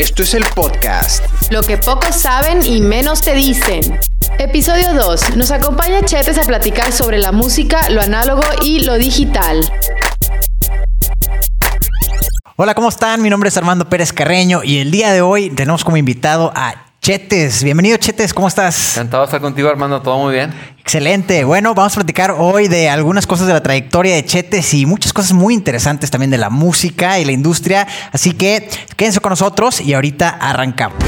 Esto es el podcast. Lo que pocos saben y menos te dicen. Episodio 2. Nos acompaña Chetes a platicar sobre la música, lo análogo y lo digital. Hola, ¿cómo están? Mi nombre es Armando Pérez Carreño y el día de hoy tenemos como invitado a Chetes. Bienvenido, Chetes, ¿cómo estás? Encantado de estar contigo, Armando, todo muy bien. Excelente. Bueno, vamos a platicar hoy de algunas cosas de la trayectoria de Chetes y muchas cosas muy interesantes también de la música y la industria. Así que quédense con nosotros y ahorita arrancamos.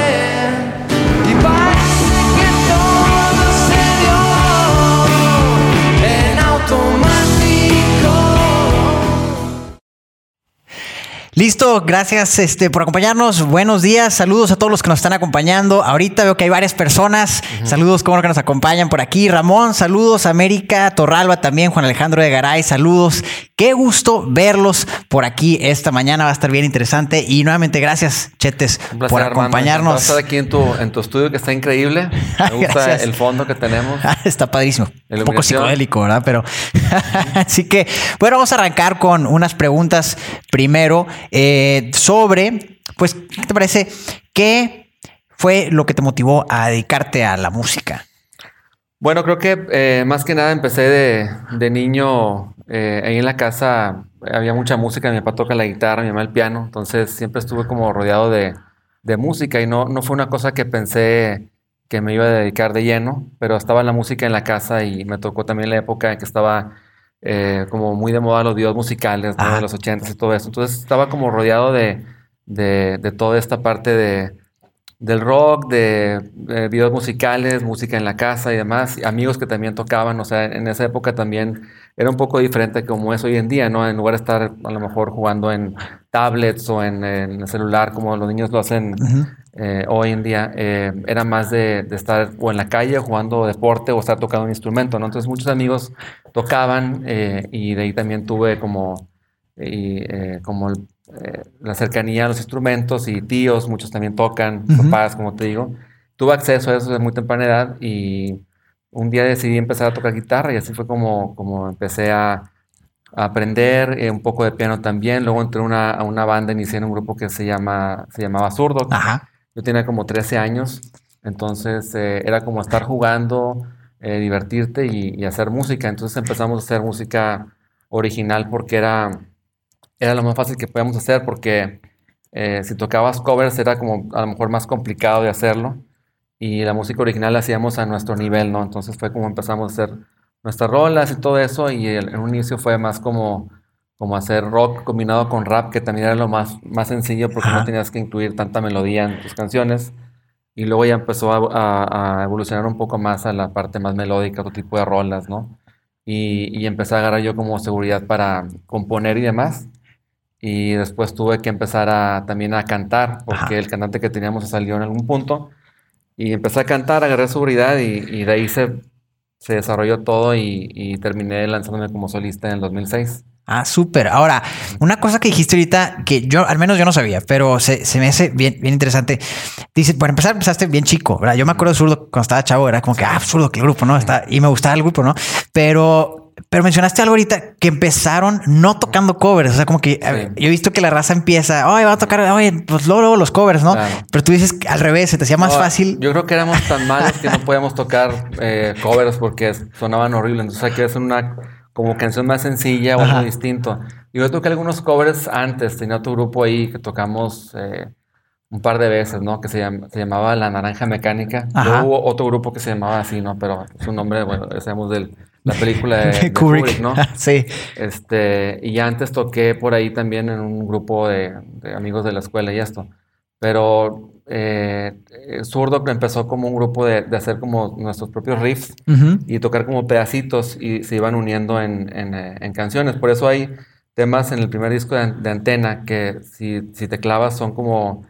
Y Listo, gracias este, por acompañarnos. Buenos días, saludos a todos los que nos están acompañando. Ahorita veo que hay varias personas. Saludos, como que nos acompañan por aquí. Ramón, saludos. América, Torralba también, Juan Alejandro de Garay, saludos. Qué gusto verlos por aquí esta mañana. Va a estar bien interesante. Y nuevamente, gracias, Chetes, Un placer, por acompañarnos. De estar aquí en tu, en tu estudio que está increíble. Me gusta el fondo que tenemos. Ah, Está padrísimo. Un poco psicodélico, ¿verdad? Pero así que, bueno, vamos a arrancar con unas preguntas primero eh, sobre, pues, ¿qué te parece? ¿Qué fue lo que te motivó a dedicarte a la música? Bueno, creo que eh, más que nada empecé de, de niño eh, ahí en la casa. Había mucha música. Mi papá toca la guitarra, mi mamá el piano. Entonces siempre estuve como rodeado de, de música y no, no fue una cosa que pensé que me iba a dedicar de lleno, pero estaba la música en la casa y me tocó también la época en que estaba eh, como muy de moda los videos musicales ¿no? Ajá. de los ochentas y todo eso. Entonces estaba como rodeado de, de, de toda esta parte de, del rock, de, videos musicales, música en la casa y demás, amigos que también tocaban, o sea, en esa época también era un poco diferente como es hoy en día, ¿no? En lugar de estar a lo mejor jugando en tablets o en, en el celular como los niños lo hacen eh, hoy en día, eh, era más de, de estar o en la calle jugando deporte o estar tocando un instrumento, ¿no? Entonces muchos amigos tocaban eh, y de ahí también tuve como, y, eh, como la cercanía a los instrumentos y tíos, muchos también tocan, papás, como te digo. Tuve acceso a eso desde muy temprana edad y un día decidí empezar a tocar guitarra y así fue como, como empecé a, a aprender eh, un poco de piano también. Luego entré a una, a una banda, inicié en un grupo que se, llama, se llamaba Zurdo. Ajá. Yo tenía como 13 años, entonces eh, era como estar jugando, eh, divertirte y, hacer música. Entonces empezamos a hacer música original porque era, era lo más fácil que podíamos hacer porque eh, si tocabas covers era como a lo mejor más complicado de hacerlo y la música original la hacíamos a nuestro nivel, ¿no? Entonces fue como empezamos a hacer nuestras rolas y todo eso y en un inicio fue más como, como hacer rock combinado con rap, que también era lo más, más sencillo porque Ajá. no tenías que incluir tanta melodía en tus canciones. Y luego ya empezó a, a- a evolucionar un poco más a la parte más melódica, otro tipo de rolas, ¿no? Y, y empecé a agarrar yo como seguridad para componer y demás. Y después tuve que empezar a, también a cantar, porque Ajá. el cantante que teníamos salió en algún punto. Y empecé a cantar, agarré seguridad y, y de ahí se, se desarrolló todo y, y terminé lanzándome como solista en el 2006. Ah, súper. Ahora, una cosa que dijiste ahorita que yo, al menos yo no sabía, pero se, se me hace bien, bien interesante. Dice, por empezar, empezaste bien chico, ¿verdad? Yo me acuerdo de Zurdo cuando estaba chavo, era como que, ah, Zurdo, qué grupo, ¿no? Está, y me gustaba el grupo, ¿no? Pero, pero mencionaste algo ahorita que empezaron no tocando covers. O sea, como que yo he visto que la raza empieza, oye, va a tocar, oye, pues luego, luego los covers, ¿no? Claro. Pero tú dices que al revés, se te hacía más No, fácil. Yo creo que éramos tan malos que no podíamos tocar eh, covers porque sonaban horribles. Entonces hay que hacer una como canción más sencilla o algo distinto. Yo toqué algunos covers antes. Tenía otro grupo ahí que tocamos eh, un par de veces, ¿no? Que se, se llamaba La Naranja Mecánica. Luego hubo otro grupo que se llamaba así, ¿no? Pero su nombre, bueno, sabemos del, la película de, De de Kubrick. Kubrick, ¿no? sí. Este, y ya antes toqué por ahí también en un grupo de, de amigos de la escuela y esto. Pero eh, eh, Zurdo empezó como un grupo de, de hacer como nuestros propios riffs y tocar como pedacitos y se iban uniendo en, en, eh, en canciones. Por eso hay temas en el primer disco de, An- de Antena que si, si te clavas son como,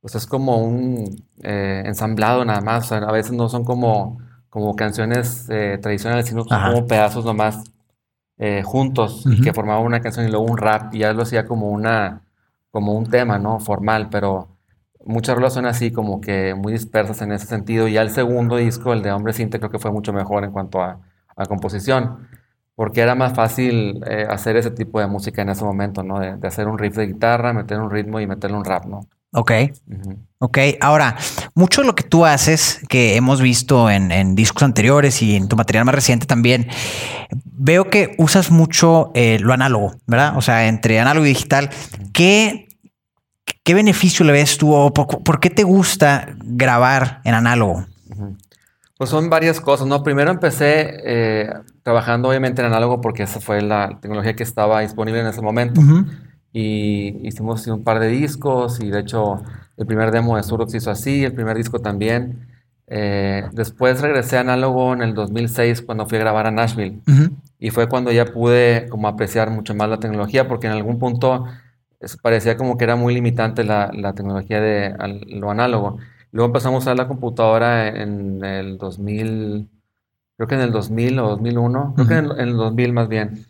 pues es como un eh, ensamblado nada más. O sea, a veces no son como, como canciones eh, tradicionales, sino Ajá. como pedazos nomás juntos y que formaban una canción y luego un rap y ya lo hacía como una, como un tema, ¿no? Formal, pero muchas rolas son así como que muy dispersas en ese sentido. Y ya el segundo disco, el de Hombre Cinte, creo que fue mucho mejor en cuanto a, a composición, porque era más fácil eh, hacer ese tipo de música en ese momento, ¿no? De, de hacer un riff de guitarra, meter un ritmo y meterle un rap, ¿no? Ok. Ujú. Ok, ahora, mucho de lo que tú haces, que hemos visto en, en discos anteriores y en tu material más reciente también, veo que usas mucho eh, lo análogo, ¿verdad? O sea, entre análogo y digital. ¿Qué, qué beneficio le ves tú o por, por qué te gusta grabar en análogo? Pues son varias cosas, ¿no? Primero empecé eh, trabajando obviamente en análogo porque esa fue la tecnología que estaba disponible en ese momento. Y hicimos un par de discos y de hecho el primer demo de Surdox se hizo así, el primer disco también. Eh, después regresé a análogo en el 2006 cuando fui a grabar a Nashville Ujú. y fue cuando ya pude como apreciar mucho más la tecnología porque en algún punto es- parecía como que era muy limitante la, la tecnología de al- lo análogo. Luego empezamos a usar la computadora en el 2000, creo que en el 2000 o 2001, creo que en el, en el 2000 más bien.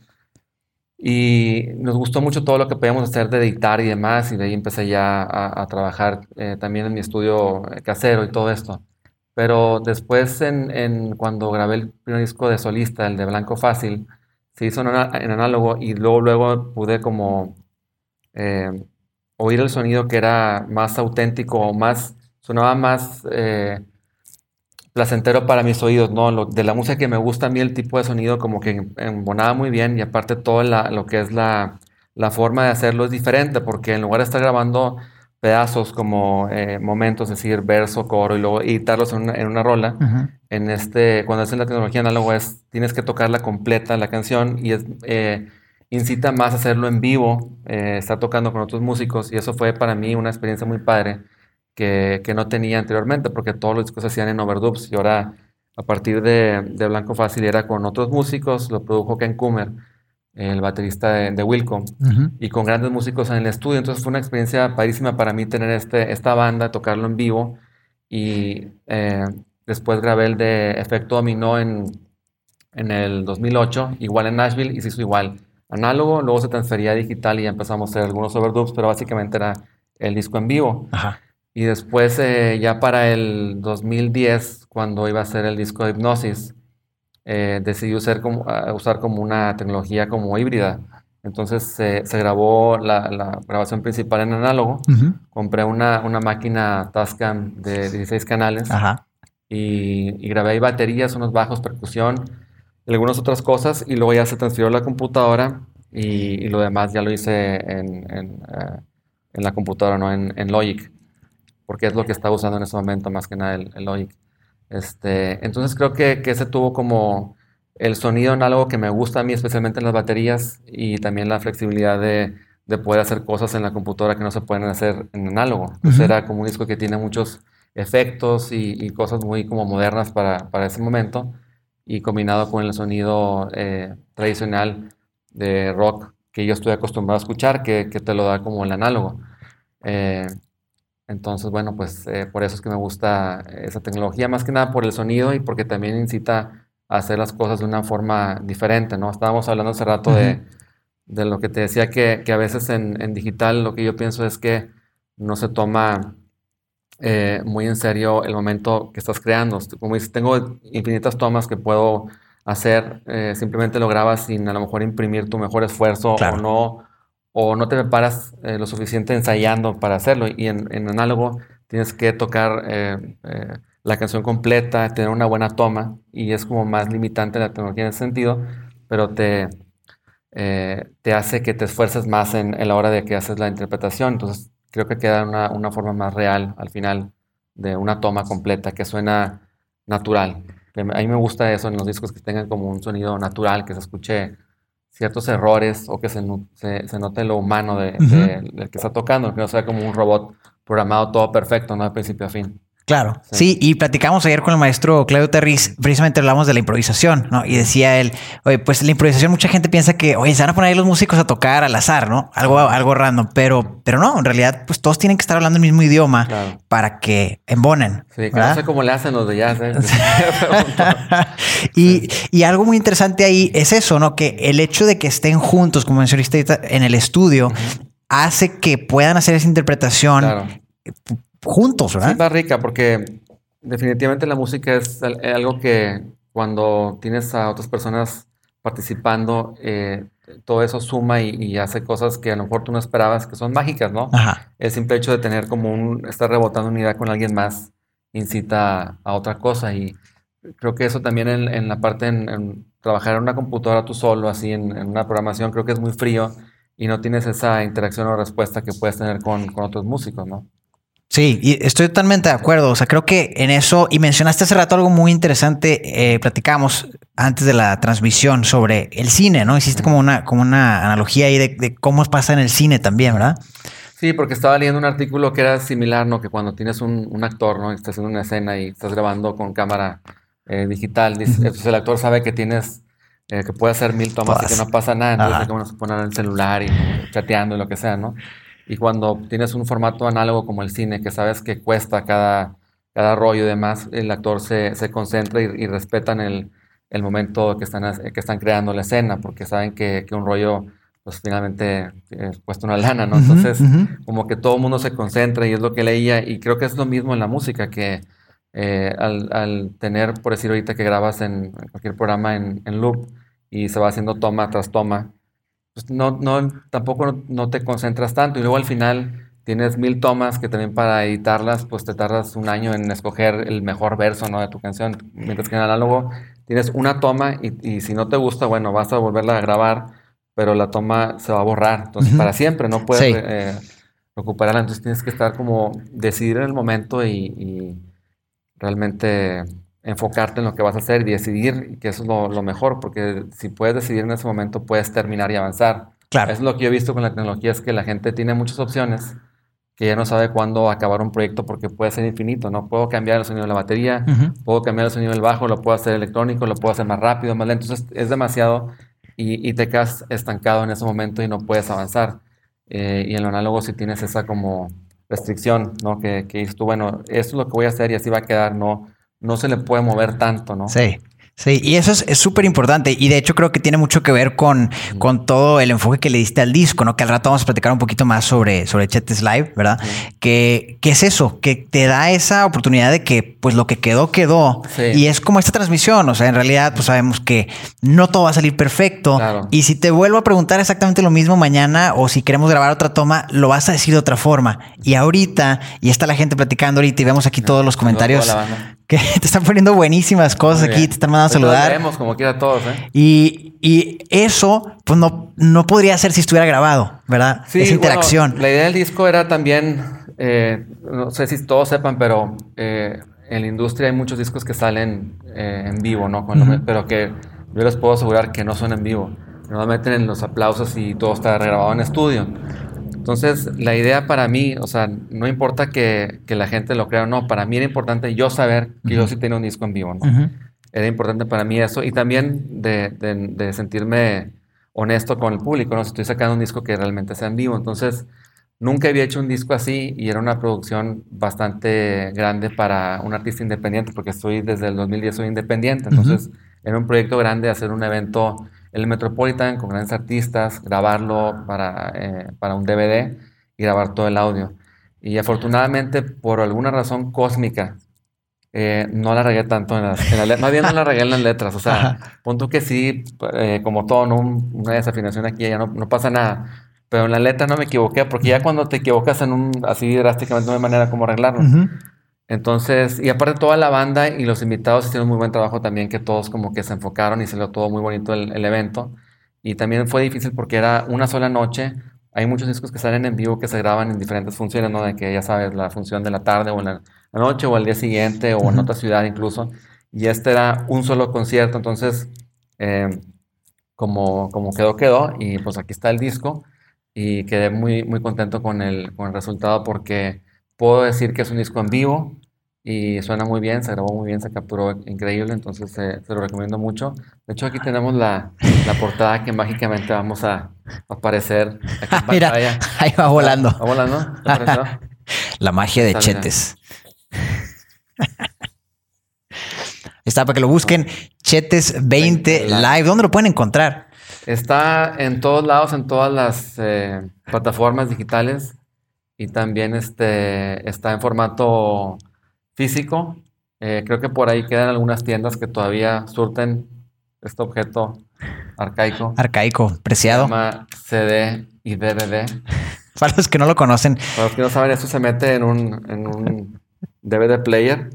Y nos gustó mucho todo lo que podíamos hacer de editar y demás, y de ahí empecé ya a, a trabajar eh, también en mi estudio eh, casero y todo esto. Pero después, en, en cuando grabé el primer disco de solista, el de Blanco Fácil, se hizo en, en análogo y luego, luego pude como eh, oír el sonido que era más auténtico o más, sonaba más eh, placentero para mis oídos, ¿no? Lo- de la música que me gusta a mí, el tipo de sonido como que em- embonaba muy bien y aparte todo la- lo que es la, la forma de hacerlo es diferente porque en lugar de estar grabando pedazos como eh, momentos, es decir, verso, coro y luego editarlos en una, en una rola, en este, cuando es en la tecnología análoga es, tienes que tocarla completa la canción y es, eh, incita más a hacerlo en vivo, eh, estar tocando con otros músicos y eso fue para mí una experiencia muy padre que, que no tenía anteriormente porque todos los discos se hacían en overdubs y ahora a partir de, de Blanco Fácil era con otros músicos, lo produjo Ken Kummer, el baterista de, de Wilco y con grandes músicos en el estudio. Entonces fue una experiencia padrísima para mí tener este, esta banda, tocarlo en vivo. Y eh, después grabé el de Efecto Dominó en, en el 2008, igual en Nashville, y se hizo igual. Análogo, luego se transfería a digital y ya empezamos a hacer algunos overdubs, pero básicamente era el disco en vivo. Ajá. Y después, eh, ya para el 2010, cuando iba a hacer el disco de Hipnosis, eh, decidí usar como, a- usar como una tecnología como híbrida. Entonces se- se grabó la, la grabación principal en análogo. Ujú. Compré una, una máquina Tascam de 16 canales Ajá. y, y grabé ahí baterías, unos bajos, percusión y algunas otras cosas. Y luego ya se transfirió a la computadora y, y lo demás ya lo hice en, en, eh, en la computadora, no en, en Logic, porque es lo que estaba usando en ese momento más que nada el, el Logic. Este, entonces creo que, que ese tuvo como el sonido en algo que me gusta a mí, especialmente en las baterías, y también la flexibilidad de, de poder hacer cosas en la computadora que no se pueden hacer en análogo. Entonces era como un disco que tiene muchos efectos y, y cosas muy como modernas para, para ese momento, y combinado con el sonido eh, tradicional de rock que yo estoy acostumbrado a escuchar, que, que te lo da como el análogo. Eh, entonces, bueno, pues eh, por eso es que me gusta esa tecnología, más que nada por el sonido y porque también incita a hacer las cosas de una forma diferente, ¿no? Estábamos hablando hace rato de, de lo que te decía que, que a veces en, en digital lo que yo pienso es que no se toma eh, muy en serio el momento que estás creando. Como dices, tengo infinitas tomas que puedo hacer, eh, simplemente lo grabas sin a lo mejor imprimir tu mejor esfuerzo Claro. o no o no te preparas eh, lo suficiente ensayando para hacerlo. Y en, en análogo tienes que tocar eh, eh, la canción completa, tener una buena toma, y es como más limitante la tecnología en ese sentido, pero te, eh, te hace que te esfuerces más en, en la hora de que haces la interpretación. Entonces creo que queda una, una forma más real al final de una toma completa que suena natural. a mí me gusta eso en los discos que tengan como un sonido natural, que se escuche ciertos errores o que se, se, se note lo humano de, del que está tocando, que no sea como un robot programado todo perfecto, ¿no? De principio a fin. Claro, sí. y platicamos ayer con el maestro Claudio Terriz, precisamente hablamos de la improvisación, ¿no? Y decía él, oye, pues la improvisación mucha gente piensa que, oye, se van a poner ahí los músicos a tocar al azar, ¿no? Algo, algo random, pero, pero no, en realidad, pues todos tienen que estar hablando el mismo idioma para que embonen. Sí, que no sé cómo le hacen los de jazz. ¿eh? y, y, algo muy interesante ahí es eso, ¿no? Que el hecho de que estén juntos, como mencionaste en el estudio, hace que puedan hacer esa interpretación. Claro juntos, ¿verdad? Sí, va rica porque definitivamente la música es algo que cuando tienes a otras personas participando, eh, todo eso suma y, hace cosas que a lo mejor tú no esperabas, que son mágicas, ¿no? Ajá. El simple hecho de tener como un, estar rebotando unidad con alguien más incita a otra cosa y creo que eso también en, la parte en, trabajar en una computadora tú solo, así en, una programación, creo que es muy frío y no tienes esa interacción o respuesta que puedes tener con, con otros músicos, ¿no? Sí, y estoy totalmente de acuerdo. O sea, creo que en eso, y mencionaste hace rato algo muy interesante, eh, platicamos antes de la transmisión sobre el cine, ¿no? Hiciste como una, como una analogía ahí de, cómo pasa en el cine también, ¿verdad? Sí, porque estaba leyendo un artículo que era similar, ¿no? Que cuando tienes un, actor, ¿no? estás haciendo una escena y estás grabando con cámara eh, digital, entonces el actor sabe que tienes, eh, que puede hacer mil tomas y que no pasa nada, entonces como se poner el celular y chateando y lo que sea, ¿no? Y cuando tienes un formato análogo como el cine, que sabes que cuesta cada, cada rollo y demás, el actor se, se concentra y, respetan el, el, momento que están, que están creando la escena, porque saben que, que un rollo, pues finalmente eh, cuesta una lana, ¿no? Entonces, como que todo el mundo se concentra y es lo que leía, y creo que es lo mismo en la música, que eh, al, al, tener, por decir ahorita que grabas en cualquier programa en, en loop y se va haciendo toma tras toma, pues no, no, tampoco no, te concentras tanto. Y luego al final tienes mil tomas que también para editarlas, pues te tardas un año en escoger el mejor verso ¿no? de tu canción. Mientras que en análogo tienes una toma y, si no te gusta, bueno, vas a volverla a grabar, pero la toma se va a borrar. Entonces, para siempre no puedes eh, recuperarla. Entonces tienes que estar como decidir en el momento y realmente enfocarte en lo que vas a hacer y decidir que eso es lo, mejor, porque si puedes decidir en ese momento, puedes terminar y avanzar. Claro. Eso es lo que yo he visto con la tecnología, es que la gente tiene muchas opciones que ya no sabe cuándo acabar un proyecto porque puede ser infinito, ¿no? Puedo cambiar el sonido de la batería, puedo cambiar el sonido del bajo, lo puedo hacer electrónico, lo puedo hacer más rápido, más lento, entonces es demasiado y, te quedas estancado en ese momento y no puedes avanzar. Eh, y en lo análogo si tienes esa como restricción, ¿no? Que, que dices tú, bueno, esto es lo que voy a hacer y así va a quedar, no no se le puede mover tanto, ¿no? Sí. Sí, y eso es súper importante. Y de hecho creo que tiene mucho que ver con, con todo el enfoque que le diste al disco, ¿no? Que al rato vamos a platicar un poquito más sobre, sobre Chetes Live, ¿verdad? que, es eso, que te da esa oportunidad de que pues lo que quedó, quedó. Y es como esta transmisión. O sea, en realidad pues sabemos que no todo va a salir perfecto. Y si te vuelvo a preguntar exactamente lo mismo mañana o si queremos grabar otra toma, lo vas a decir de otra forma. Y ahorita, y está la gente platicando ahorita y vemos aquí todos los comentarios que te están poniendo buenísimas cosas aquí, te están mandando a saludar. Vemos como quiera todos, ¿eh? Y, y, eso, pues no, no podría ser si estuviera grabado, ¿verdad? Sí, Esa interacción. la idea del disco era también, eh, no sé si todos sepan, pero eh, en la industria hay muchos discos que salen eh, en vivo, ¿no? Pero que yo les puedo asegurar que no son en vivo. Normalmente en los aplausos y todo está grabado en estudio. Entonces, la idea para mí, o sea, no importa que, que, la gente lo crea o no, para mí era importante yo saber que yo sí tenía un disco en vivo, ¿no? Era importante para mí eso y también de, de, sentirme honesto con el público, ¿no? Si estoy sacando un disco que realmente sea en vivo. Entonces, nunca había hecho un disco así y era una producción bastante grande para un artista independiente, porque estoy desde el 2010 soy independiente. Entonces, era un proyecto grande hacer un evento el Metropolitan con grandes artistas, grabarlo para, eh, para un DVD y grabar todo el audio. Y afortunadamente, por alguna razón cósmica, eh, no la regué tanto en las, letras. Más bien no la regué en las letras. O sea, punto que sí, eh, como todo, ¿no? una desafinación aquí ya no, no, pasa nada. Pero en la letra no me equivoqué, porque ya cuando te equivocas en un así drásticamente no hay manera como arreglarlo. Entonces, y aparte toda la banda y los invitados hicieron muy buen trabajo también, que todos como que se enfocaron y se lo todo muy bonito el, evento. Y también fue difícil porque era una sola noche. Hay muchos discos que salen en vivo que se graban en diferentes funciones, ¿no? De que ya sabes, la función de la tarde o en la, noche o al día siguiente o en otra ciudad incluso. y este era un solo concierto, entonces eh, como, como quedó, quedó, y pues aquí está el disco, y quedé muy, muy contento con el, con el resultado porque puedo decir que es un disco en vivo, y suena muy bien, se grabó muy bien, se capturó increíble, entonces se lo recomiendo mucho. De hecho, aquí tenemos la, la portada que mágicamente vamos a aparecer aquí en Mira, ahí va volando. Va, volando. la magia de Chetes. Está para que lo busquen. Chetes 20 Live. ¿Dónde lo pueden encontrar? Está en todos lados, en todas las eh, plataformas digitales y también este, está en formato físico. Eh, creo que por ahí quedan algunas tiendas que todavía surten este objeto arcaico. Arcaico, preciado. Se llama CD y DVD. Para los que no lo conocen. Para los que no saben, eso se mete en un, en un DVD player.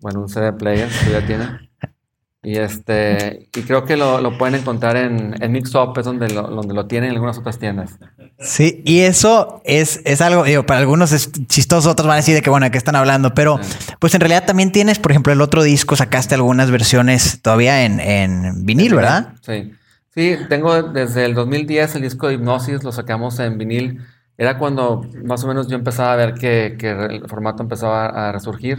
Bueno, un CD player que ya tiene. Y este, y creo que lo, lo pueden encontrar en, en Mixup, es donde lo, donde lo tienen en algunas otras tiendas. Sí, y eso es, es algo, digo, para algunos es chistoso, otros van a decir de que bueno, ¿de qué están hablando? Pero pues en realidad también tienes, por ejemplo, el otro disco, sacaste algunas versiones todavía en, en vinil, ¿verdad? Sí. Sí, tengo desde el 2010 el disco de Hipnosis, lo sacamos en vinil. Era cuando más o menos yo empezaba a ver que, que el formato empezaba a resurgir.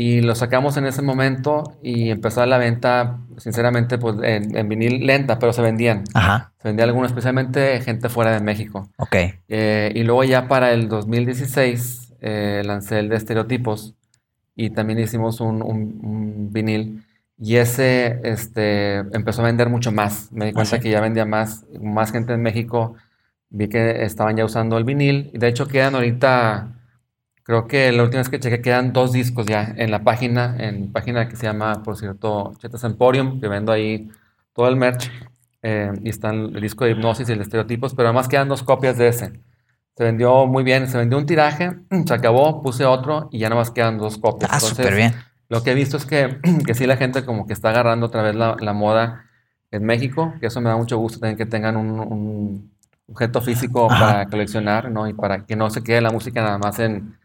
Y lo sacamos en ese momento y empezó la venta, sinceramente, pues en, vinil lenta, pero se vendían. Ajá. Se vendía algunos, especialmente gente fuera de México. Ok. Eh, y luego ya para el 2016 eh, lancé el de estereotipos y también hicimos un, vinil. Y ese este, empezó a vender mucho más. Me di cuenta que ya vendía más, más gente en México. Vi que estaban ya usando el vinil. Y de hecho quedan ahorita Creo que la última vez que chequé quedan dos discos ya en la página, en página que se llama, por cierto, Chetas Emporium, que vendo ahí todo el merch. Eh, y están el disco de hipnosis y el estereotipos, pero además quedan dos copias de ese. Se vendió muy bien, se vendió un tiraje, se acabó, puse otro y ya nada más quedan dos copias. Ah, súper bien. Lo que he visto es que, que sí la gente como que está agarrando otra vez la, la moda en México, que eso me da mucho gusto también que tengan un, un objeto físico para coleccionar, ¿no? Y para que no se quede la música nada más en,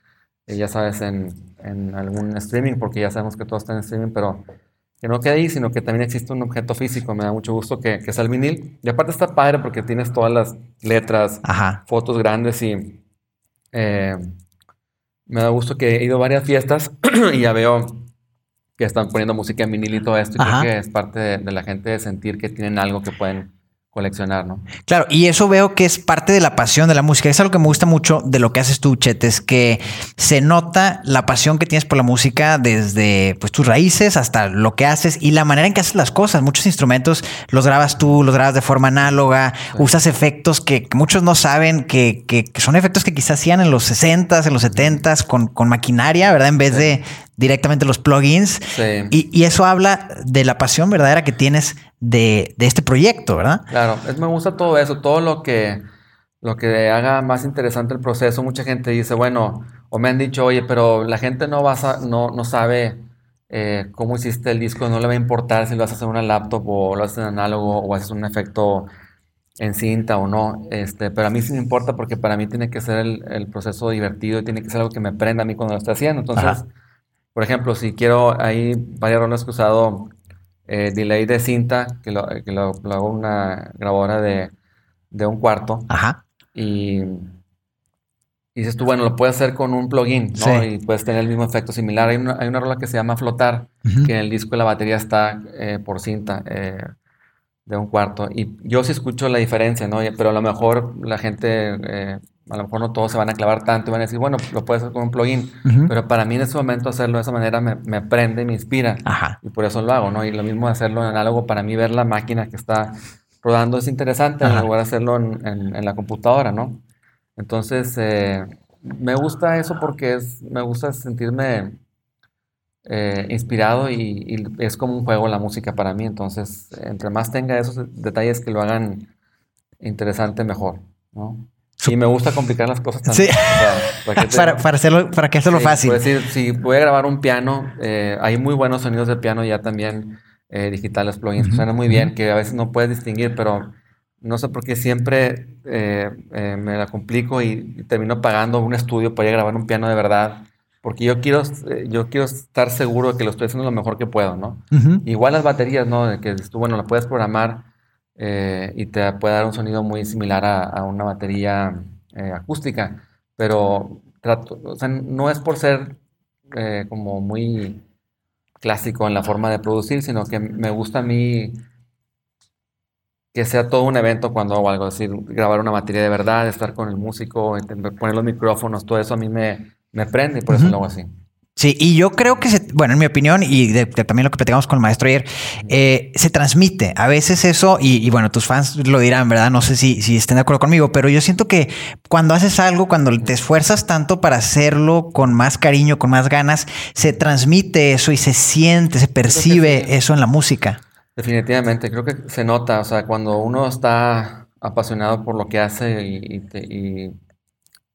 ya sabes, en, en, algún streaming, porque ya sabemos que todo está en streaming, pero que no quede ahí, sino que también existe un objeto físico. Me da mucho gusto que, que sea el vinil. Y aparte está padre porque tienes todas las letras, fotos grandes y eh, me da gusto que he ido a varias fiestas y ya veo que están poniendo música en vinil y todo esto. Y creo que es parte de, la gente de sentir que tienen algo que pueden coleccionar, ¿no? Claro, y eso veo que es parte de la pasión de la música. Es algo que me gusta mucho de lo que haces tú, Chetes, que se nota la pasión que tienes por la música desde pues, tus raíces hasta lo que haces y la manera en que haces las cosas. Muchos instrumentos los grabas tú, los grabas de forma análoga, usas efectos que, muchos no saben que, que, son efectos que quizás hacían en los 60s, en los 70s con, con maquinaria, ¿verdad? En vez de directamente los plugins. Y, y, eso habla de la pasión verdadera que tienes de, este proyecto, ¿verdad? Claro, es, me gusta todo eso, todo lo que, lo que haga más interesante el proceso. Mucha gente dice, bueno, o me han dicho, oye, pero la gente no, va no, no sabe eh, cómo hiciste el disco, no le va a importar si lo haces en una laptop o lo haces en análogo o haces un efecto en cinta o no, este, pero a mí sí me importa porque para mí tiene que ser el, proceso divertido y tiene que ser algo que me prenda a mí cuando lo estoy haciendo. Entonces, por ejemplo, si quiero, hay varias rolas que he usado eh, delay de cinta, que lo, que lo, hago una grabadora de, de, un cuarto. Ajá. Y, y, dices tú, bueno, lo puedes hacer con un plugin, ¿no? Y puedes tener el mismo efecto similar. Hay una, hay una rola que se llama Flotar, que en el disco la batería está eh, por cinta. Eh, de un cuarto. Y yo sí escucho la diferencia, ¿no? Pero a lo mejor la gente a lo mejor no todos se van a clavar tanto y van a decir, bueno, lo puedes hacer con un plugin. Pero para mí en ese momento hacerlo de esa manera me, me prende, me inspira. Y por eso lo hago, ¿no? Y lo mismo hacerlo en análogo, para mí ver la máquina que está rodando es interesante en lugar de hacerlo en, en, la computadora, ¿no? Entonces, eh, me gusta eso porque es, me gusta sentirme eh, inspirado y, y, es como un juego la música para mí. Entonces, entre más tenga esos detalles que lo hagan interesante, mejor, ¿no? Y me gusta complicar las cosas también. Sí. para, para, hacerlo, para que hacerlo fácil. Es decir, si voy a grabar un piano, eh, hay muy buenos sonidos de piano ya también eh, digitales, plugins, que suenan muy bien, que a veces no puedes distinguir, pero no sé por qué siempre eh, me la complico y, termino pagando un estudio para ir a grabar un piano de verdad porque yo quiero, eh, yo quiero estar seguro de que lo estoy haciendo lo mejor que puedo, ¿no? Ujú. Igual las baterías, ¿no? De que tú, bueno, la puedes programar eh, y te puede dar un sonido muy similar a, a una batería eh, acústica, pero trato, o sea, no es por ser eh, como muy clásico en la forma de producir, sino que me gusta a mí que sea todo un evento cuando hago algo, es decir, grabar una batería de verdad, estar con el músico, poner los micrófonos, todo eso a mí me, me prende y por eso lo hago así. Sí, y yo creo que, se, bueno, en mi opinión, y de- de también lo que platicamos con el maestro ayer, eh, se transmite a veces eso, y, y bueno, tus fans lo dirán, ¿verdad? No sé si, si estén de acuerdo conmigo, pero yo siento que cuando haces algo, cuando te esfuerzas tanto para hacerlo con más cariño, con más ganas, se transmite eso y se siente, se percibe sí. eso en la música. Definitivamente, creo que se nota, o sea, cuando uno está apasionado por lo que hace y, y te, y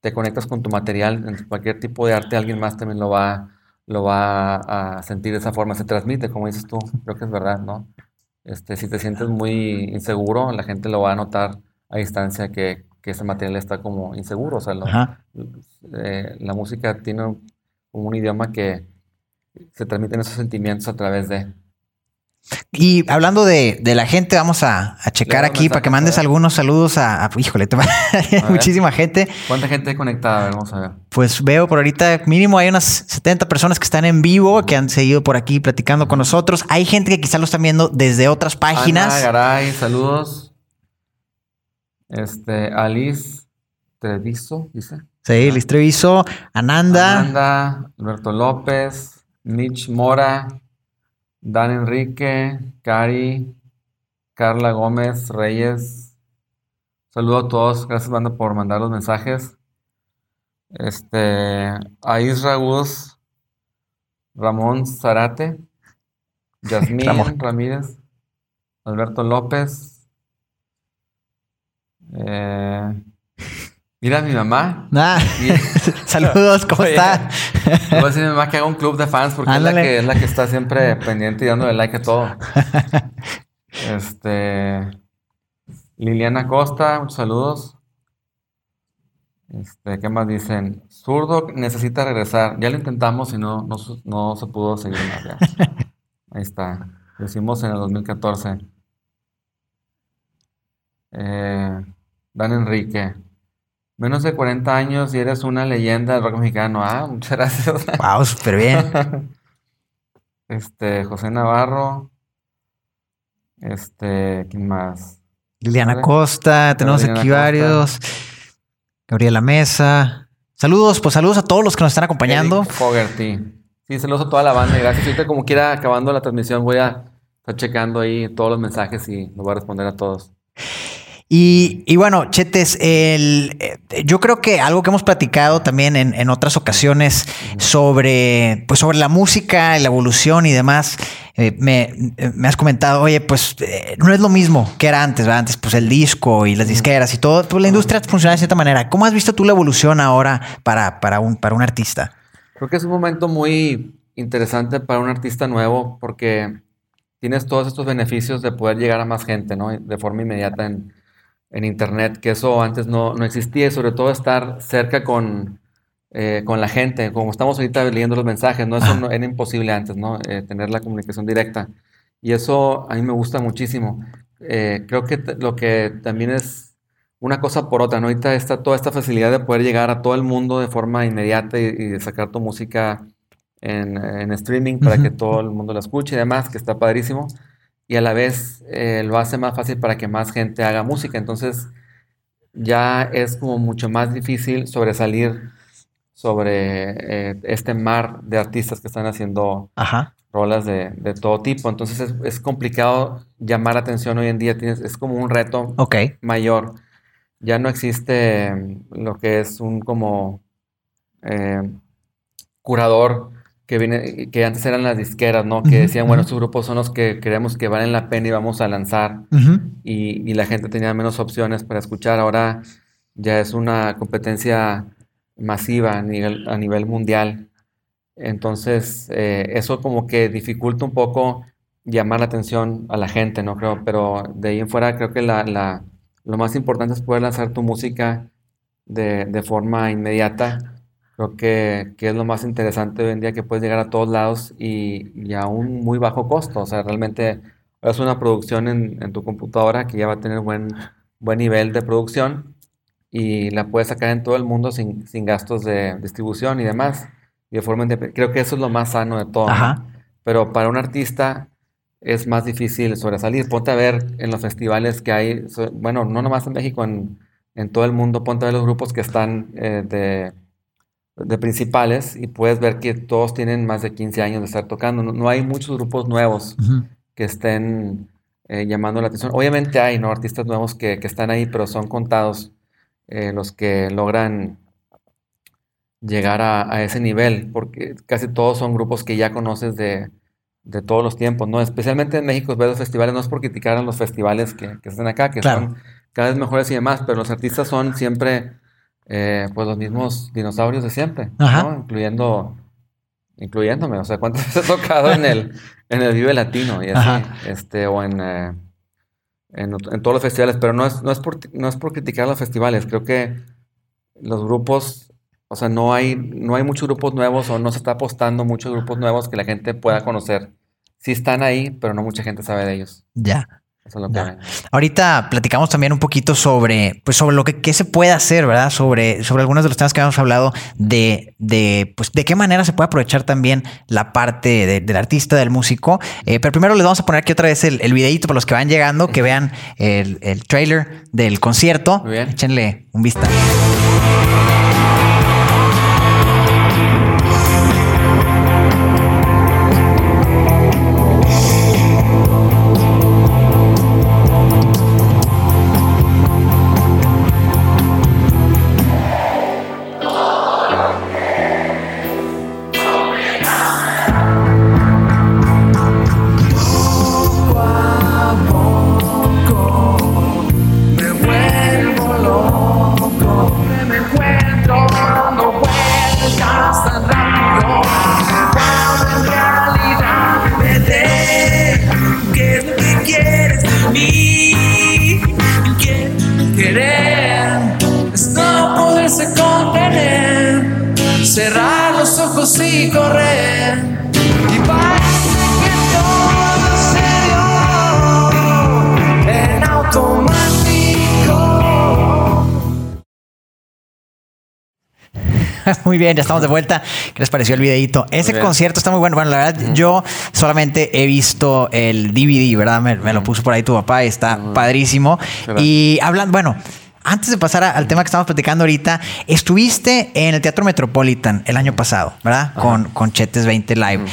te conectas con tu material, en cualquier tipo de arte, alguien más también lo va, lo va a sentir de esa forma, se transmite, como dices tú, creo que es verdad, ¿no? Este, si te sientes muy inseguro, la gente lo va a notar a distancia que, que ese material está como inseguro, o sea, lo- eh, la música tiene un, un idioma que se transmiten esos sentimientos a través de... Y hablando de, de la gente, vamos a, a checar aquí para que mandes a algunos saludos a, a- híjole, te va- ver. muchísima gente. ¿Cuánta gente conectada? A ver, vamos a ver. Pues veo por ahorita mínimo hay unas 70 personas que están en vivo, que han seguido por aquí platicando con nosotros. Hay gente que quizá lo están viendo desde otras Ana páginas. Garay, saludos. Este, Alice Treviso, dice. Sí, Liz Treviso, Ananda. Amanda, Alberto López, Mitch Mora, Dan Enrique, Cari, Carla Gómez Reyes. Saludo a todos, gracias banda por mandar los mensajes. Este, a Isra Gus, Ramón Zarate, Yasmín Ramón. Ramírez, Alberto López. Eh, mira a mi mamá. Ah, Y- saludos, ¿cómo Oye, está? Le voy a decir a mi mamá que haga un club de fans porque es la, que, es la que está siempre pendiente y dándole like a todo. Este. Liliana Costa, muchos saludos. Este, ¿qué más dicen? Zurdo necesita regresar. Ya lo intentamos y no, no, no se pudo seguir más. ya. Ahí está. Lo hicimos en el 2014. Eh, Dan Enrique. Menos de 40 años y eres una leyenda del rock mexicano. Ah, muchas gracias. Wow, súper bien. Este, José Navarro. Este, ¿quién más? Liliana. Costa, tenemos Liliana aquí Costa. varios. Gabriela Mesa. Saludos, pues saludos a todos los que nos están acompañando. Fogerty. Sí, saludos a toda la banda gracias. Ahorita como quiera, acabando la transmisión, voy a estar checando ahí todos los mensajes y los voy a responder a todos. Y, y bueno, Chetes, el, eh, yo creo que algo que hemos platicado también en, en otras ocasiones sobre, pues sobre la música, la evolución y demás, eh, me, eh, me has comentado, oye, pues eh, no es lo mismo que era antes, ¿verdad? Antes, pues el disco y las disqueras y todo, pues la industria funciona de cierta manera. ¿Cómo has visto tú la evolución ahora para, para, un, para un artista? Creo que es un momento muy interesante para un artista nuevo porque tienes todos estos beneficios de poder llegar a más gente, ¿no? De forma inmediata en, en internet, que eso antes no, no existía y sobre todo estar cerca con, eh, con la gente, como estamos ahorita leyendo los mensajes, ¿no? Eso no- era imposible antes, ¿no? Eh, tener la comunicación directa. Y eso a mí me gusta muchísimo. Eh, creo que lo que también es una cosa por otra, ¿no? Ahorita está toda esta facilidad de poder llegar a todo el mundo de forma inmediata y, y de sacar tu música en, en streaming para que Ujú. todo el mundo la escuche y demás, que está padrísimo. Y a la vez eh, lo hace más fácil para que más gente haga música. Entonces ya es como mucho más difícil sobresalir sobre eh, este mar de artistas que están haciendo Ajá. rolas de, de todo tipo. Entonces es, es complicado llamar atención hoy en día. Tienes, es como un reto mayor. Ya no existe mm, lo que es un como eh, curador que viene, que antes eran las disqueras, ¿no? Que decían, bueno, estos grupos son los que creemos que valen la pena y vamos a lanzar. Y, y la gente tenía menos opciones para escuchar. Ahora ya es una competencia masiva a nivel, a nivel mundial. Entonces, eh, eso como que dificulta un poco llamar la atención a la gente, ¿no? Creo, pero de ahí en fuera creo que la, la- lo más importante es poder lanzar tu música de, de forma inmediata. Creo que, que, es lo más interesante hoy en día que puedes llegar a todos lados y, y a un muy bajo costo. O sea, realmente es una producción en, en, tu computadora que ya va a tener buen, buen nivel de producción y la puedes sacar en todo el mundo sin, sin gastos de distribución y demás. Y de forma creo que eso es lo más sano de todo. Pero para un artista es más difícil sobresalir. Ponte a ver en los festivales que hay, bueno, no nomás en México, en, en todo el mundo, ponte a ver los grupos que están eh, de de principales y puedes ver que todos tienen más de 15 años de estar tocando. No, hay muchos grupos nuevos que estén eh, llamando la atención. Obviamente hay ¿no? artistas nuevos que, están ahí, pero son contados eh, los que logran llegar a, ese nivel, porque casi todos son grupos que ya conoces de, todos los tiempos, ¿no? Especialmente en México, ver los festivales, no es por criticar a los festivales que, están acá, que son cada vez mejores y demás, pero los artistas son siempre eh, pues los mismos dinosaurios de siempre, ¿no? Incluyendo, incluyéndome, o sea, ¿cuántas veces he tocado en el, en el Vive Latino y así, este, o en, eh, en, todos los festivales, pero no es, no, es por, no es por criticar los festivales, creo que los grupos, o sea, no hay, no hay muchos grupos nuevos o no se está apostando muchos grupos nuevos que la gente pueda conocer. Sí están ahí, pero no mucha gente sabe de ellos. Ya. Ahorita platicamos también un poquito sobre, pues, sobre lo que se puede hacer, ¿verdad? Sobre, sobre algunos de los temas que habíamos hablado de, de, pues, de qué manera se puede aprovechar también la parte del artista, del músico. Eh, pero primero les vamos a poner aquí otra vez el, el videito para los que van llegando, que vean el, el trailer del concierto. Muy bien. Échenle un vistazo. muy bien, ya estamos de vuelta. ¿Qué les pareció el videito? Ese concierto está muy bueno. Bueno, la verdad, yo solamente he visto el DVD, ¿verdad? Me, lo puso por ahí tu papá y está padrísimo. Y hablan, bueno, antes de pasar al tema que estamos platicando ahorita, estuviste en el Teatro Metropolitan el año pasado, ¿verdad? Con, con Chetes 20 Live.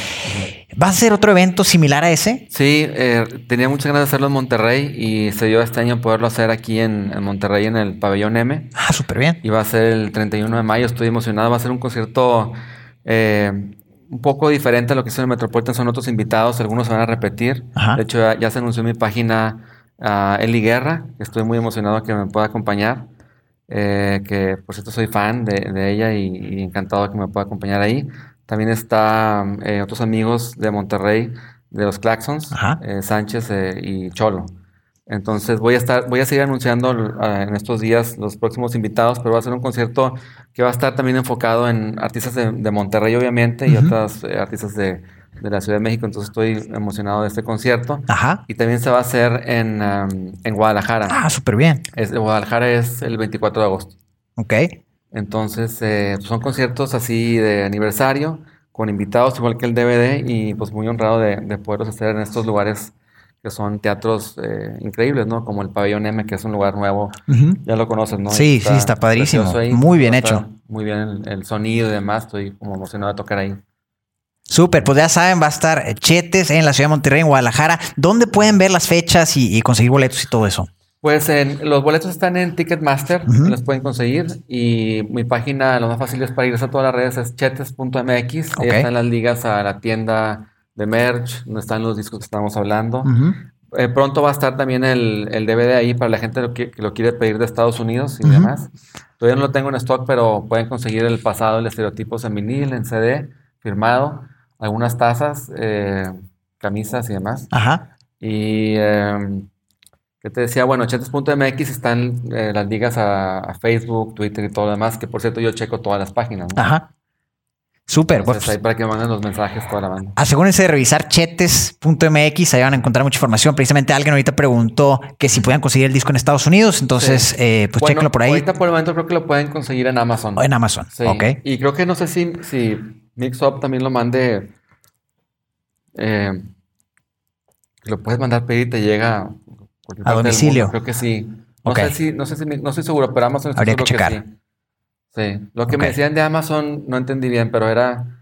¿Va a ser otro evento similar a ese? Sí, eh, tenía muchas ganas de hacerlo en Monterrey y se dio este año poderlo hacer aquí en, Monterrey en el Pabellón M. Ah, súper bien. Y va a ser el 31 de mayo, estoy emocionado. Va a ser un concierto eh, un poco diferente a lo que hizo en el Metropolitan. Son otros invitados, algunos se van a repetir. De hecho, ya, se anunció en mi página a Eli Guerra, que estoy muy emocionado que me pueda acompañar. Eh, que por cierto soy fan de, ella y, y, encantado que me pueda acompañar ahí. También está eh, otros amigos de Monterrey, de los Claxons, eh, Sánchez eh, y Cholo. Entonces voy a estar, voy a seguir anunciando en estos días los próximos invitados, pero va a ser un concierto que va a estar también enfocado en artistas de, Monterrey, obviamente, y otras artistas de, la Ciudad de México. Entonces estoy emocionado de este concierto. Ajá. Y también se va a hacer en, en Guadalajara. Ah, súper bien. Es, Guadalajara es el 24 de agosto. Ok. Entonces, eh, son conciertos así de aniversario, con invitados igual que el DVD, y pues muy honrado de, de poderlos hacer en estos lugares que son teatros eh, increíbles, ¿no? Como el Pabellón M, que es un lugar nuevo. Ya lo conoces, ¿no? Sí, sí, está padrísimo. muy bien hecho. Muy bien el, sonido y demás. Estoy como emocionado de tocar ahí. Súper, pues ya saben, va a estar Chetes en la ciudad de Monterrey, en Guadalajara. ¿Dónde pueden ver las fechas y conseguir boletos y todo eso? Pues los boletos están en Ticketmaster, los pueden conseguir. Y mi página, lo más fácil es para irse a todas las redes, es chetes.mx. Ahí están las ligas a la tienda de merch, donde están los discos que estamos hablando. Eh, pronto va a estar también el, el, DVD ahí para la gente que, lo quiere pedir de Estados Unidos y demás. Todavía no lo tengo en stock, pero pueden conseguir el pasado, el estereotipos en vinil, en CD, firmado, algunas tazas, eh, camisas y demás. Ajá. Y em, que te decía, bueno, chetes.mx están eh, las ligas a, Facebook, Twitter y todo lo demás, que por cierto yo checo todas las páginas. Ajá. Súper. Pues, ahí para que manden los mensajes toda la banda. Asegúrense de revisar chetes.mx, ahí van a encontrar mucha información. Precisamente alguien ahorita preguntó que si pueden conseguir el disco en Estados Unidos, entonces Sí. eh, pues Bueno, por ahí Ahorita por el momento creo que lo pueden conseguir en Amazon. o en Amazon. Sí. Ok. Y creo que no sé si, si Mixup también lo mande. eh, lo puedes mandar pedir y te llega A domicilio. Creo que sí. No Ok. sé si, no sé si, no estoy seguro, pero Amazon Habría que checar. sí. Sí. Lo que me decían de Amazon no entendí bien, pero era.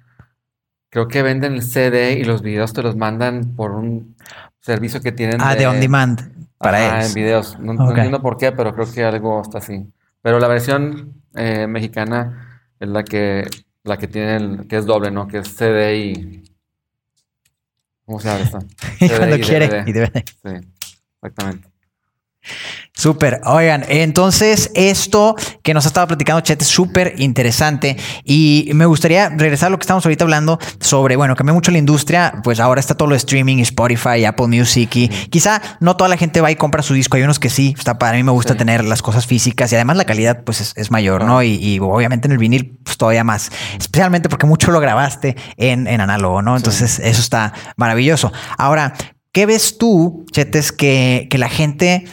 Creo que venden el CD y los videos te los mandan por un servicio que tienen. Ah, de on demand para Ajá, ellos. en videos. No, entiendo por qué, pero creo que algo está así. Pero la versión eh, mexicana es la que la que tiene el, que es doble, ¿no? Que es CD y ¿cómo se llama esta? CD cuando y quiere DVD. y DVD. Sí, exactamente. Súper. Oigan, entonces esto que nos ha estado platicando Chet es súper interesante y me gustaría regresar a lo que estamos ahorita hablando sobre, bueno, cambió mucho la industria, pues ahora está todo lo de streaming, Spotify, Apple Music y quizá no toda la gente va y compra su disco, hay unos que sí, está para mí me gusta Sí. tener las cosas físicas y además la calidad pues es, es mayor, ¿no? Y, y obviamente en el vinil pues todavía más, especialmente porque mucho lo grabaste en, en análogo, ¿no? Entonces eso está maravilloso. Ahora, ¿qué ves tú, Chetes, que, que la gente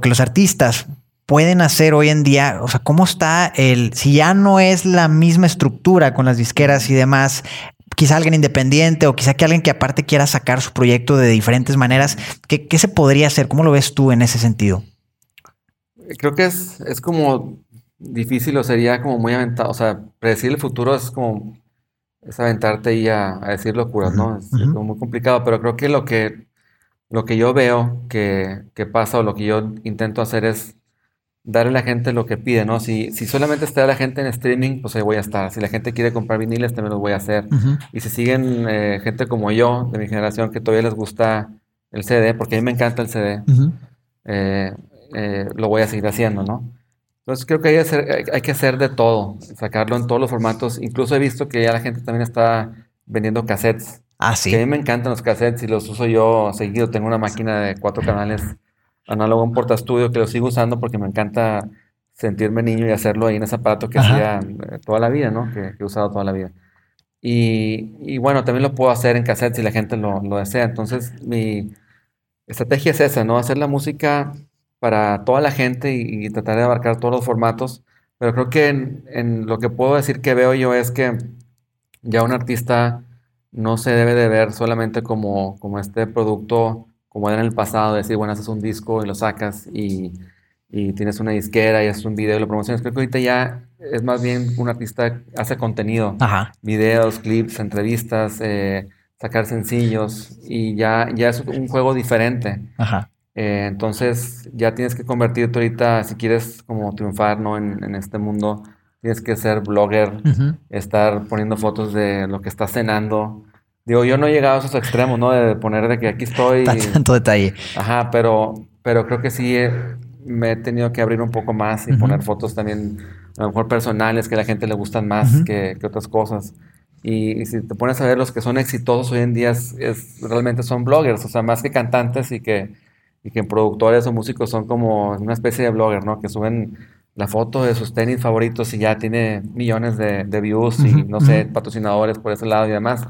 que los artistas pueden hacer hoy en día? O sea, ¿cómo está el, si ya no es la misma estructura con las disqueras y demás, quizá alguien independiente o quizá que alguien que aparte quiera sacar su proyecto de diferentes maneras, ¿qué, qué se podría hacer? ¿Cómo lo ves tú en ese sentido? Creo que es, es como difícil o sería como muy aventado. O sea, predecir el futuro es como es aventarte ahí a, a decir locuras, ¿no? Es, como muy complicado, pero creo que lo que lo que yo veo que, que pasa o lo que yo intento hacer es darle a la gente lo que pide, ¿no? Si, si solamente está la gente en streaming, pues ahí voy a estar. Si la gente quiere comprar viniles, también los voy a hacer. Y si siguen eh, gente como yo, de mi generación, que todavía les gusta el CD, porque a mí me encanta el CD, eh, eh, lo voy a seguir haciendo, ¿no? Entonces creo que hay, que hacer- hay- hay que hacer de todo, sacarlo en todos los formatos. Incluso he visto que ya la gente también está vendiendo cassettes. Ah, Que a mí sí. me encantan los cassettes y los uso yo seguido. Tengo una máquina de cuatro canales análogo, un portaestudio que lo sigo usando porque me encanta sentirme niño y hacerlo ahí en ese aparato que Ajá. hacía eh, toda la vida, ¿no? Que, que he usado toda la vida. Y, y bueno, también lo puedo hacer en cassette si la gente lo, lo desea. Entonces, mi estrategia es esa, ¿no? Hacer la música para toda la gente y, y tratar de abarcar todos los formatos. Pero creo que en, en lo que puedo decir que veo yo es que ya un artista no se debe de ver solamente como, como este producto, como era en el pasado, decir, bueno, haces un disco y lo sacas y, y tienes una disquera y haces un video y lo promocionas. Creo que ahorita ya es más bien un artista hace contenido Ajá. videos, clips, entrevistas, eh, sacar sencillos y ya, ya es un juego diferente. Ajá. Eh, entonces ya tienes que convertirte ahorita, si quieres como triunfar ¿no? en, en este mundo, tienes que ser blogger, Ujú. estar poniendo fotos de lo que estás cenando. Digo, yo no he llegado a esos extremos, ¿no? De poner de que aquí estoy. Tan- Tanto detalle. Ajá, pero, pero creo que sí eh, me he tenido que abrir un poco más y Ujú. poner fotos también, a lo mejor personales, que a la gente le gustan más Ujú. que, que otras cosas. Y, y si te pones a ver los que son exitosos hoy en día, es, es- realmente son bloggers, o sea, más que cantantes y que, y que productores o músicos son como una especie de blogger, ¿no? Que suben la foto de sus tenis favoritos y ya tiene millones de, de views y, no sé, patrocinadores por ese lado y demás.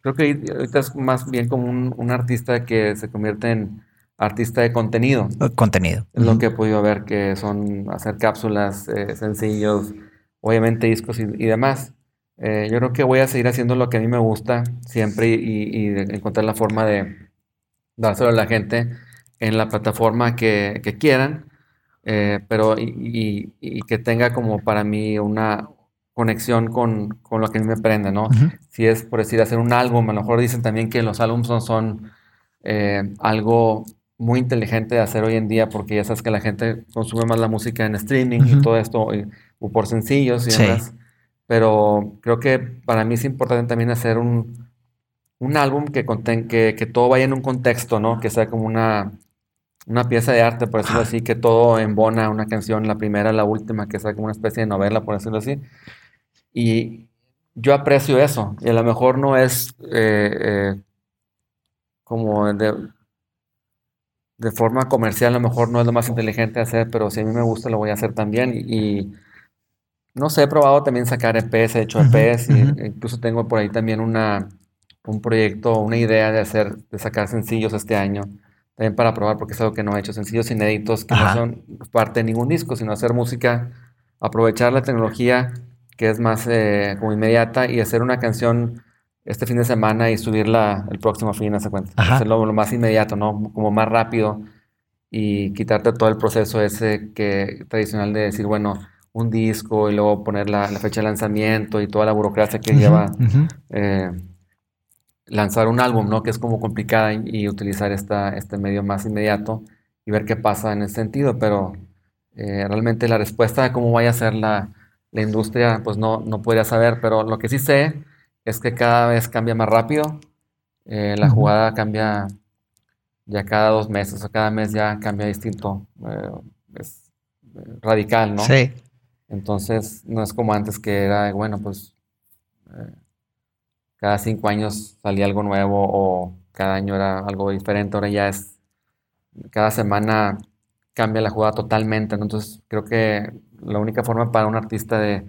Creo que ahorita es más bien como un, un artista que se convierte en artista de contenido. Contenido. Es lo que he podido ver, que son hacer cápsulas, eh, sencillos, obviamente discos y, y demás. Eh, yo creo que voy a seguir haciendo lo que a mí me gusta siempre y, y- encontrar la forma de dárselo a la gente en la plataforma que, que quieran, eh, pero y, y- y que tenga como para mí una conexión con, con lo que a mí me prende, ¿no? Ujú. si es por decir hacer un álbum, a lo mejor dicen también que los álbumes son, son, eh, algo muy inteligente de hacer hoy en día porque ya sabes que la gente consume más la música en streaming Ujú. y todo esto, y- o por sencillos y Sí. demás. Pero creo que para mí es importante también hacer un, un álbum que, conten- que, que todo vaya en un contexto, ¿no? Que sea como una, una pieza de arte, por decirlo así, que todo embona una canción, la primera, la última, que sea como una especie de novela, por decirlo así. Y yo aprecio eso. Y a lo mejor no es eh, eh, como de, de forma comercial, a lo mejor no es lo más inteligente de hacer, pero si a mí me gusta, lo voy a hacer también. Y, y no sé, he probado también sacar EPs, he hecho EPs, y incluso tengo por ahí también una, un proyecto, una idea de hacer, de sacar sencillos este año, también para probar, porque es algo que no he hecho, sencillos inéditos que no son parte de ningún disco, sino hacer música, aprovechar la tecnología que es más eh, como inmediata y hacer una canción este fin de semana y subirla el próximo fin, a cuenta. Hacerlo lo más inmediato, ¿no? Como más rápido y quitarte todo el proceso ese que tradicional de decir, bueno, un disco y luego poner la, fecha de lanzamiento y toda la burocracia que lleva eh, lanzar un álbum, ¿no? Que es como complicada y, utilizar esta, este medio más inmediato y ver qué pasa en ese sentido, pero eh, realmente la respuesta de cómo vaya a ser la, la industria, pues no, no podría saber, pero lo que sí sé es que cada vez cambia más rápido. Eh, la jugada cambia ya cada dos meses o cada mes ya cambia distinto. Eh, es eh, radical, ¿no? Sí. Entonces, no es como antes que era, bueno, pues cada cinco años salía algo nuevo o cada año era algo diferente. Ahora ya es, cada semana cambia la jugada totalmente. Entonces, creo que la única forma para un artista de,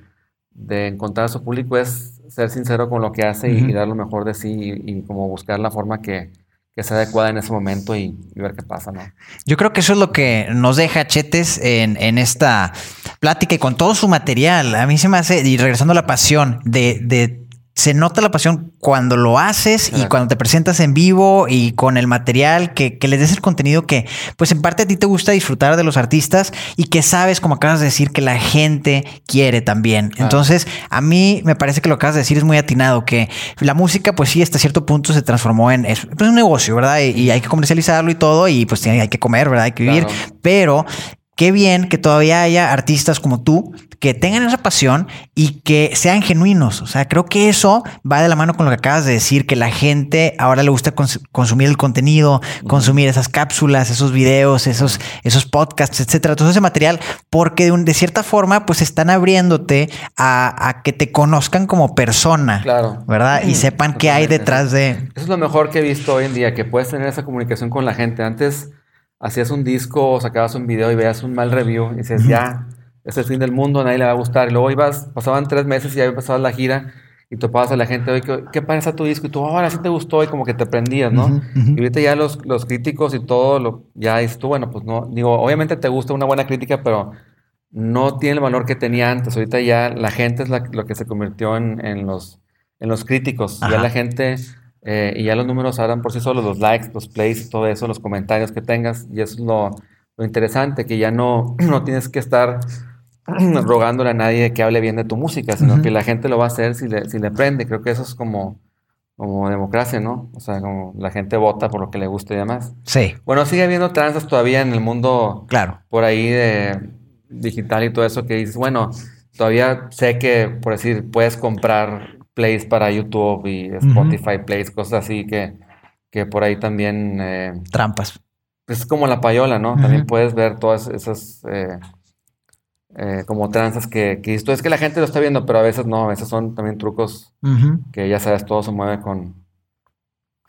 de encontrar a su público es ser sincero con lo que hace y, dar lo mejor de sí y, como buscar la forma que, que sea adecuada en ese momento y, ver qué pasa, ¿no? Yo creo que eso es lo que nos deja Chetes en, en, esta plática y con todo su material. A mí se me hace, y regresando a la pasión de, de se nota la pasión cuando lo haces y cuando te presentas en vivo y con el material que, que, les des el contenido que, pues en parte a ti te gusta disfrutar de los artistas y que sabes, como acabas de decir, que la gente quiere también. Entonces, a mí me parece que lo que acabas de decir es muy atinado, que la música, pues sí, hasta cierto punto se transformó en es, pues, un negocio, ¿verdad? Y, hay que comercializarlo y todo, y pues hay que comer, ¿verdad? Hay que vivir, pero qué bien que todavía haya artistas como tú que tengan esa pasión y que sean genuinos. O sea, creo que eso va de la mano con lo que acabas de decir, que la gente ahora le gusta consumir el contenido, consumir esas cápsulas, esos videos, esos, esos podcasts, etcétera, todo ese material, porque de, cierta forma, pues están abriéndote a, que te conozcan como persona. Claro. ¿Verdad? Y sepan qué hay detrás de. Eso es lo mejor que he visto hoy en día, que puedes tener esa comunicación con la gente. Antes hacías un disco sacabas un video y veías un mal review y dices, ya, es el fin del mundo, a nadie le va a gustar. Y luego ibas, pasaban tres meses y ya empezabas la gira y topabas a la gente, oye, ¿qué, qué pasa tu disco? Y tú, ahora sí te gustó y como que te prendías, ¿no? Y ahorita ya los, los críticos y todo, lo, ya dices tú, bueno, pues no, digo, obviamente te gusta una buena crítica, pero no tiene el valor que tenía antes. Ahorita ya la gente es lo que se convirtió en, en, los, en los críticos. Ya la gente eh, y ya los números hablan por sí solos, los likes, los plays, todo eso, los comentarios que tengas. Y eso es lo, lo interesante, que ya no, no tienes que estar rogándole a nadie que hable bien de tu música, sino que la gente lo va a hacer si le, si le prende. Creo que eso es como, como democracia, ¿no? O sea, como la gente vota por lo que le guste y demás. Sí. Bueno, sigue habiendo tranzas todavía en el mundo. Claro. Por ahí de digital y todo eso que dices, bueno, todavía sé que, por decir, puedes comprar plays para YouTube y Spotify plays, cosas así que, que por ahí también... Eh, Trampas. Es como la payola, ¿no? También puedes ver todas esas eh, eh, como tranzas que, que esto es que la gente lo está viendo, pero a veces no, a veces son también trucos que ya sabes, todo se mueve con,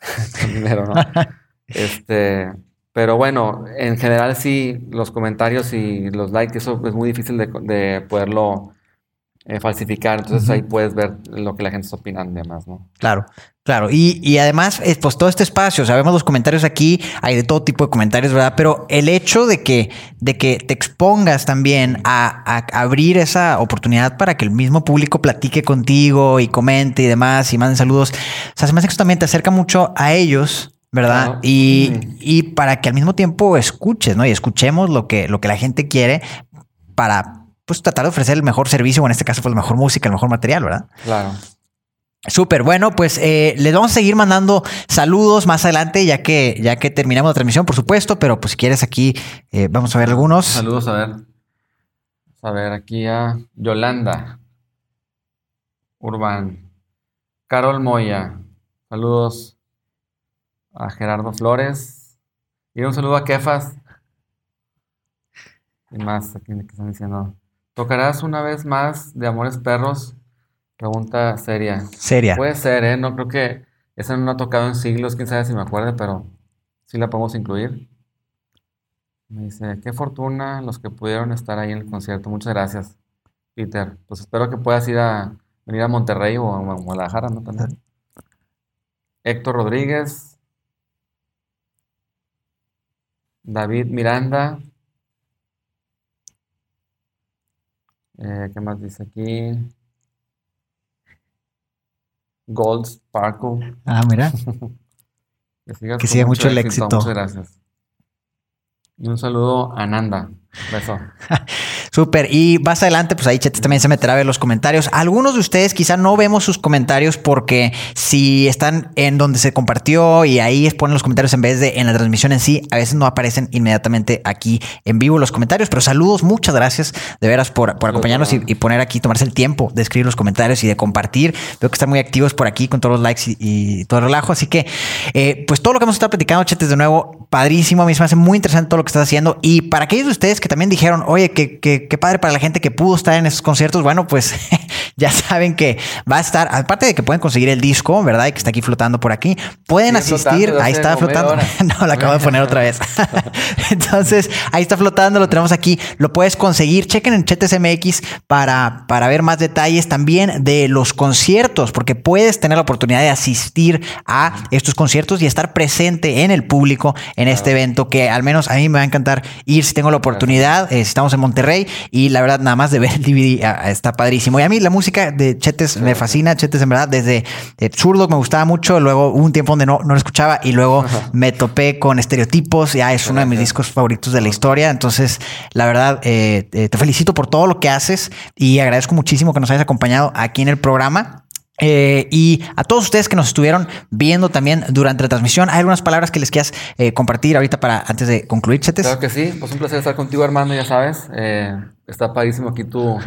dinero, ¿no? este, pero bueno, en general sí, los comentarios y los likes, eso es muy difícil de, de poderlo eh, falsificar. Entonces ahí puedes ver lo que la gente está opinando y demás, ¿no? Claro, claro. Y, y, además, eh, pues todo este espacio, sabemos los comentarios aquí, hay de todo tipo de comentarios, ¿verdad? Pero el hecho de que, de que te expongas también a, abrir esa oportunidad para que el mismo público platique contigo y comente y demás y manden saludos, o sea, se me hace que esto también te acerca mucho a ellos. ¿Verdad? Y, y para que al mismo tiempo escuches, ¿no? Y escuchemos lo que, lo que la gente quiere para pues tratar de ofrecer el mejor servicio, o en este caso, pues la mejor música, el mejor material, ¿verdad? Claro. Súper, bueno, pues eh, les vamos a seguir mandando saludos más adelante, ya que, ya que terminamos la transmisión, por supuesto, pero pues si quieres aquí, eh, vamos a ver algunos. Saludos, a ver. A ver, aquí a Yolanda Urban, Carol Moya, saludos a Gerardo Flores y un saludo a Kefas. ¿Y más? Aquí que están diciendo. ¿Tocarás una vez más de Amores Perros? Pregunta seria. Seria. Puede ser, ¿eh? No creo que esa no ha tocado en siglos, quién sabe si me acuerde, pero sí la podemos incluir. Me dice, qué fortuna los que pudieron estar ahí en el concierto. Muchas gracias. Peter. Pues espero que puedas ir a venir a Monterrey o a Guadalajara, ¿no? También. Héctor Rodríguez. David Miranda. Eh, ¿Qué más dice aquí? Gold Sparkle. Ah, mira. que Que siga mucho el éxito. Muchas gracias. Y un saludo a Nanda. Beso. Súper. Y más adelante, pues ahí Chetes también se meterá a ver los comentarios. Algunos de ustedes quizá no vemos sus comentarios porque si están en donde se compartió y ahí ponen los comentarios en vez de en la transmisión en sí, a veces no aparecen inmediatamente aquí en vivo los comentarios. Pero saludos, muchas gracias de veras por, por acompañarnos y, y poner aquí, tomarse el tiempo de escribir los comentarios y de compartir. Veo que están muy activos por aquí con todos los likes y, y todo el relajo. Así que, eh, pues todo lo que hemos estado platicando, Chetes, de nuevo, padrísimo. A mí se me hace muy interesante todo lo que estás haciendo. Y para aquellos de ustedes que también dijeron, oye, que, que, qué padre para la gente que pudo estar en esos conciertos, bueno, pues ya saben que va a estar, aparte de que pueden conseguir el disco, ¿verdad? Y que está aquí flotando por aquí, pueden asistir, ahí está flotando. no, lo acabo de poner otra vez. Entonces, ahí está flotando, lo tenemos aquí, lo puedes conseguir. Chequen en Chetes MX para, para ver más detalles también de los conciertos, porque puedes tener la oportunidad de asistir a estos conciertos y estar presente en el público en este evento que al menos a mí me va a encantar ir si tengo la oportunidad. Eh, estamos en Monterrey y la verdad nada más de ver el DVD ah, está padrísimo. Y a mí la música de Chetes me fascina. Chetes en verdad desde eh, Zurdo me gustaba mucho. Luego hubo un tiempo donde no, no lo escuchaba y luego me topé con estereotipos. Ya es uno de mis discos favoritos de la historia. Entonces, la verdad, eh, eh, te felicito por todo lo que haces y agradezco muchísimo que nos hayas acompañado aquí en el programa. Eh, y a todos ustedes que nos estuvieron viendo también durante la transmisión, ¿hay algunas palabras que les quieras eh, compartir ahorita para antes de concluir, Chetes? Claro que sí, pues un placer estar contigo, Armando, ya sabes. Eh, está padrísimo aquí tu,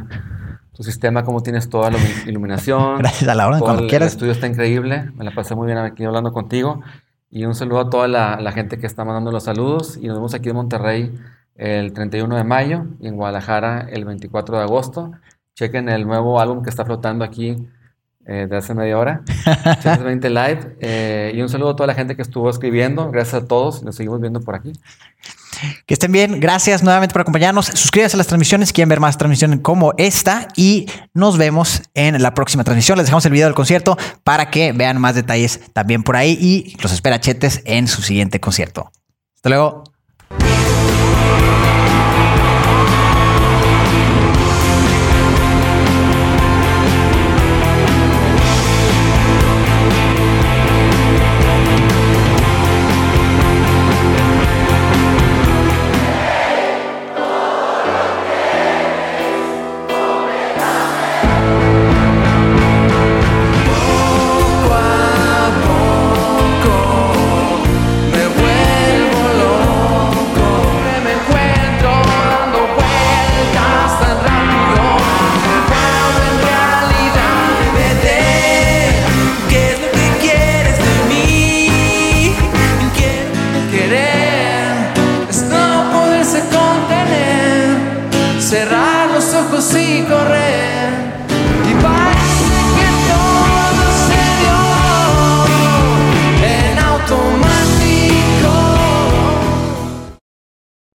tu sistema, cómo tienes toda la ilumi- iluminación. Gracias a la Todo cuando el, quieras. El estudio está increíble, me la pasé muy bien aquí hablando contigo. Y un saludo a toda la, la gente que está mandando los saludos. Y nos vemos aquí en Monterrey el 31 de mayo y en Guadalajara el 24 de agosto. Chequen el nuevo álbum que está flotando aquí eh, de hace media hora. Chequen 20 Live. eh, y un saludo a toda la gente que estuvo escribiendo. Gracias a todos. Nos seguimos viendo por aquí. Que estén bien. Gracias nuevamente por acompañarnos. Suscríbanse a las transmisiones si quieren ver más transmisiones como esta y nos vemos en la próxima transmisión. Les dejamos el video del concierto para que vean más detalles también por ahí y los espera Chetes en su siguiente concierto. Hasta luego.